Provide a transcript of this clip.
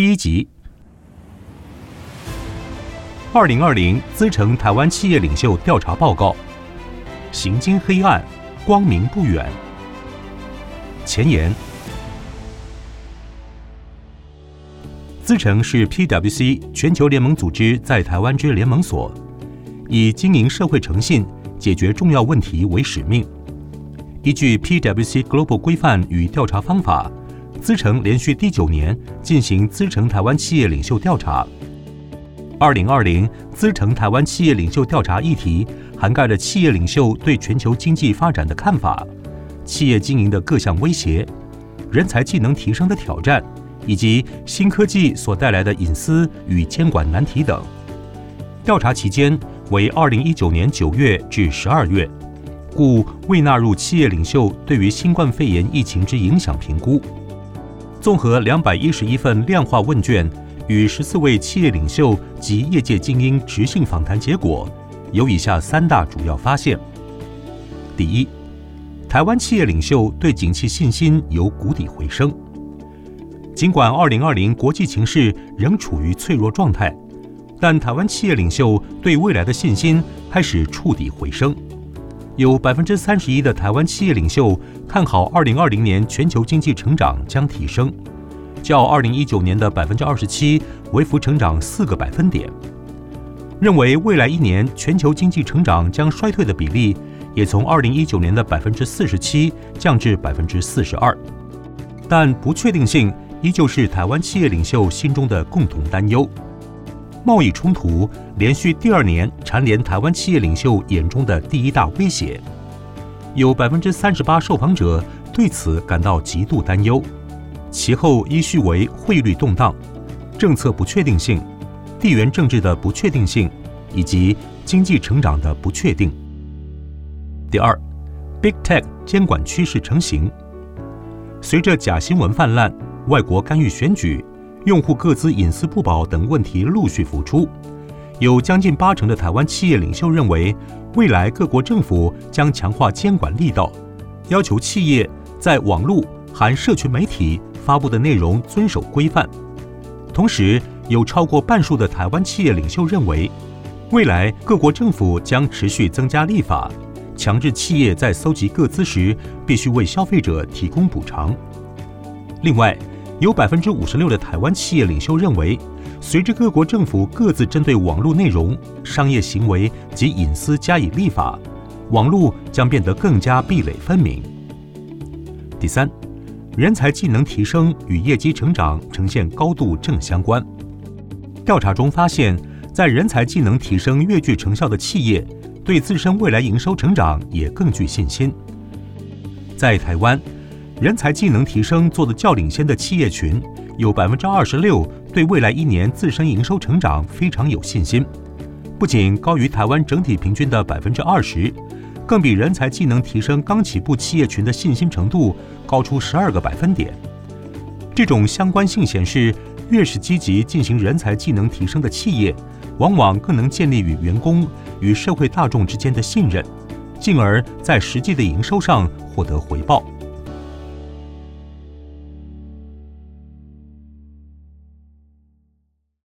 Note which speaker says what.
Speaker 1: 第一集。二零二零资诚台湾企业领袖调查报告：行经黑暗，光明不远。前言：资诚是 PwC 全球联盟组织在台湾之联盟所，以经营社会诚信、解决重要问题为使命。依据 PwC Global 规范与调查方法，资诚连续第九年进行资诚台湾企业领袖调查。二零二零资诚台湾企业领袖调查议题涵盖了企业领袖对全球经济发展的看法、企业经营的各项威胁、人才技能提升的挑战，以及新科技所带来的隐私与监管难题等。调查期间为二零一九年九月至十二月，故未纳入企业领袖对于新冠肺炎疫情之影响评估。综合两百一十一份量化问卷。与十四位企业领袖及业界精英直性访谈结果，有以下三大主要发现：第一，台湾企业领袖对景气信心由谷底回升。尽管二零二零国际情势仍处于脆弱状态，但台湾企业领袖对未来的信心开始触底回升。有百分之三十一的台湾企业领袖看好二零二零年全球经济成长将提升。较二零一九年的百分之二十七微幅成长四个百分点，认为未来一年全球经济成长将衰退的比例，也从二零一九年的百分之四十七降至百分之四十二。但不确定性依旧是台湾企业领袖心中的共同担忧。贸易冲突连续第二年蝉联台湾企业领袖眼中的第一大威胁，有百分之三十八受访者对此感到极度担忧。其后依序为汇率动荡、政策不确定性、地缘政治的不确定性以及经济成长的不确定。第二，Big Tech 监管趋势成型。随着假新闻泛滥、外国干预选举、用户个资隐私不保等问题陆续浮出，有将近八成的台湾企业领袖认为，未来各国政府将强化监管力道，要求企业在网络含社群媒体。发布的内容遵守规范，同时有超过半数的台湾企业领袖认为，未来各国政府将持续增加立法，强制企业在搜集个资时必须为消费者提供补偿。另外，有百分之五十六的台湾企业领袖认为，随着各国政府各自针对网络内容、商业行为及隐私加以立法，网络将变得更加壁垒分明。第三。人才技能提升与业绩成长呈现高度正相关。调查中发现，在人才技能提升越具成效的企业，对自身未来营收成长也更具信心。在台湾，人才技能提升做得较领先的企业群，有百分之二十六对未来一年自身营收成长非常有信心，不仅高于台湾整体平均的百分之二十。更比人才技能提升刚起步企业群的信心程度高出十二个百分点。这种相关性显示，越是积极进行人才技能提升的企业，往往更能建立与员工与社会大众之间的信任，进而在实际的营收上获得回报。